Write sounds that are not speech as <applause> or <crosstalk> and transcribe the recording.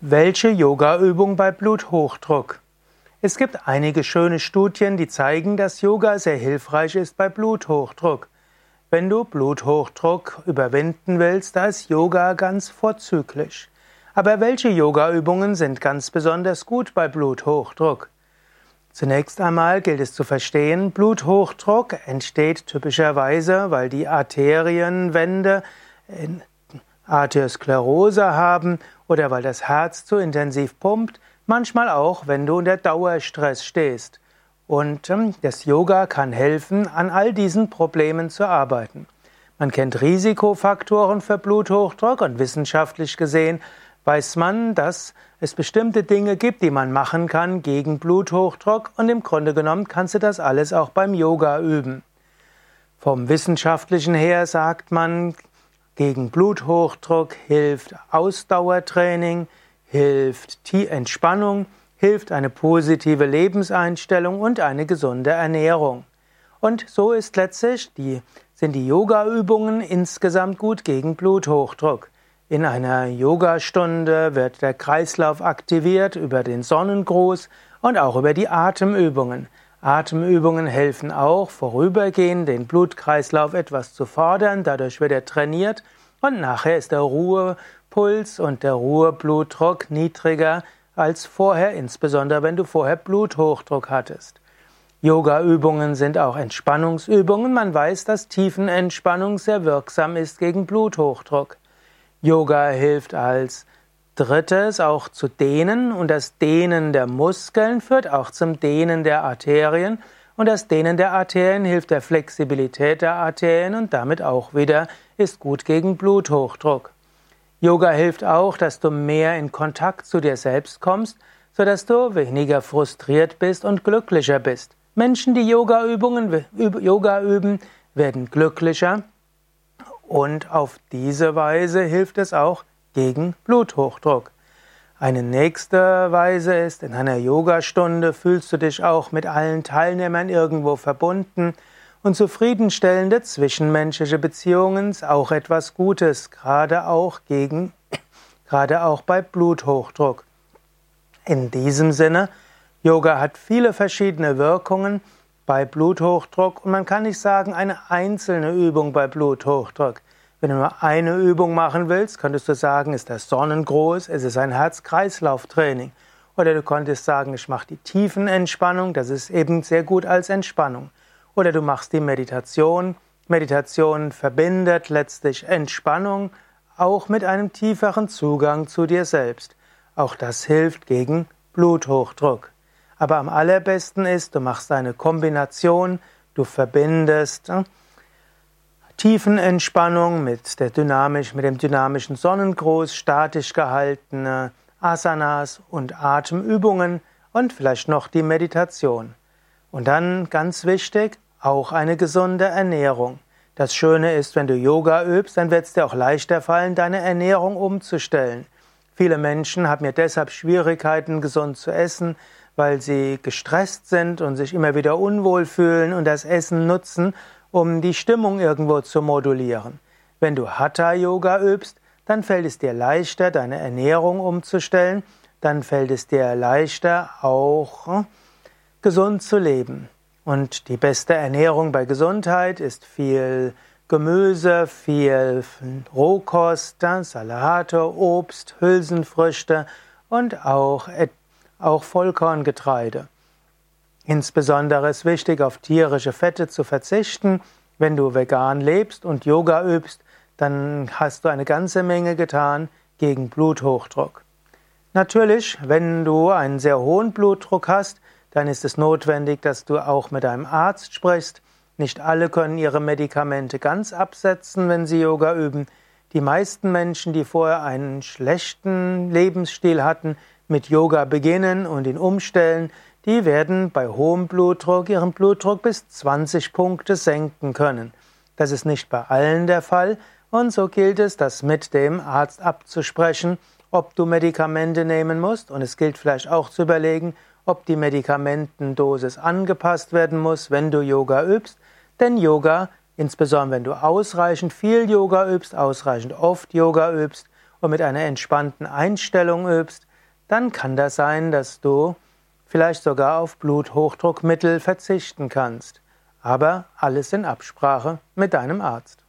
Welche Yogaübung bei Bluthochdruck? Es gibt einige schöne Studien, die zeigen, dass Yoga sehr hilfreich ist bei Bluthochdruck. Wenn du Bluthochdruck überwinden willst, da ist Yoga ganz vorzüglich. Aber welche Yogaübungen sind ganz besonders gut bei Bluthochdruck? Zunächst einmal gilt es zu verstehen, Bluthochdruck entsteht typischerweise, weil die Arterienwände Arteriosklerose haben oder weil das Herz zu intensiv pumpt, manchmal auch, wenn du unter Dauerstress stehst. Und ähm, das Yoga kann helfen, an all diesen Problemen zu arbeiten. Man kennt Risikofaktoren für Bluthochdruck und wissenschaftlich gesehen weiß man, dass es bestimmte Dinge gibt, die man machen kann gegen Bluthochdruck und im Grunde genommen kannst du das alles auch beim Yoga üben. Vom wissenschaftlichen her sagt man, gegen Bluthochdruck hilft Ausdauertraining, hilft Entspannung, hilft eine positive Lebenseinstellung und eine gesunde Ernährung. Und so ist letztlich die, sind die Yogaübungen insgesamt gut gegen Bluthochdruck. In einer Yogastunde wird der Kreislauf aktiviert über den Sonnengruß und auch über die Atemübungen. Atemübungen helfen auch, vorübergehend den Blutkreislauf etwas zu fordern, dadurch wird er trainiert und nachher ist der Ruhepuls und der Ruheblutdruck niedriger als vorher, insbesondere wenn du vorher Bluthochdruck hattest. Yogaübungen sind auch Entspannungsübungen. Man weiß, dass Tiefenentspannung sehr wirksam ist gegen Bluthochdruck. Yoga hilft als Drittes auch zu dehnen und das Dehnen der Muskeln führt auch zum Dehnen der Arterien und das Dehnen der Arterien hilft der Flexibilität der Arterien und damit auch wieder ist gut gegen Bluthochdruck. Yoga hilft auch, dass du mehr in Kontakt zu dir selbst kommst, sodass du weniger frustriert bist und glücklicher bist. Menschen, die Yoga-Übungen, Yoga üben, werden glücklicher und auf diese Weise hilft es auch, gegen Bluthochdruck. Eine nächste Weise ist, in einer Yogastunde fühlst du dich auch mit allen Teilnehmern irgendwo verbunden und zufriedenstellende zwischenmenschliche Beziehungen ist auch etwas Gutes, gerade auch gegen, <coughs> gerade auch bei Bluthochdruck. In diesem Sinne, Yoga hat viele verschiedene Wirkungen bei Bluthochdruck und man kann nicht sagen, eine einzelne Übung bei Bluthochdruck. Wenn du nur eine Übung machen willst, könntest du sagen, ist das Sonnengruß, es ist ein Herz-Kreislauf-Training. Oder du könntest sagen, ich mache die Tiefenentspannung, das ist eben sehr gut als Entspannung. Oder du machst die Meditation. Meditation verbindet letztlich Entspannung auch mit einem tieferen Zugang zu dir selbst. Auch das hilft gegen Bluthochdruck. Aber am allerbesten ist, du machst eine Kombination, du verbindest hm, Tiefenentspannung mit, der dynamisch, mit dem dynamischen Sonnengruß, statisch gehaltene Asanas und Atemübungen und vielleicht noch die Meditation. Und dann ganz wichtig, auch eine gesunde Ernährung. Das Schöne ist, wenn du Yoga übst, dann wird es dir auch leichter fallen, deine Ernährung umzustellen. Viele Menschen haben ja deshalb Schwierigkeiten, gesund zu essen, weil sie gestresst sind und sich immer wieder unwohl fühlen und das Essen nutzen, um die Stimmung irgendwo zu modulieren. Wenn du Hatha-Yoga übst, dann fällt es dir leichter, deine Ernährung umzustellen, dann fällt es dir leichter, auch hm, gesund zu leben. Und die beste Ernährung bei Gesundheit ist viel Gemüse, viel Rohkost, Salate, Obst, Hülsenfrüchte und auch, auch Vollkorngetreide. Insbesondere ist wichtig, auf tierische Fette zu verzichten. Wenn du vegan lebst und Yoga übst, dann hast du eine ganze Menge getan gegen Bluthochdruck. Natürlich, wenn du einen sehr hohen Blutdruck hast, dann ist es notwendig, dass du auch mit einem Arzt sprichst. Nicht alle können ihre Medikamente ganz absetzen, wenn sie Yoga üben. Die meisten Menschen, die vorher einen schlechten Lebensstil hatten, mit Yoga beginnen und ihn umstellen, die werden bei hohem Blutdruck ihren Blutdruck bis 20 Punkte senken können. Das ist nicht bei allen der Fall. Und so gilt es, das mit dem Arzt abzusprechen, ob du Medikamente nehmen musst. Und es gilt vielleicht auch zu überlegen, ob die Medikamentendosis angepasst werden muss, wenn du Yoga übst, denn Yoga, insbesondere wenn du ausreichend viel Yoga übst, ausreichend oft Yoga übst und mit einer entspannten Einstellung übst, dann kann das sein, dass du vielleicht sogar auf Bluthochdruckmittel verzichten kannst. Aber alles in Absprache mit deinem Arzt.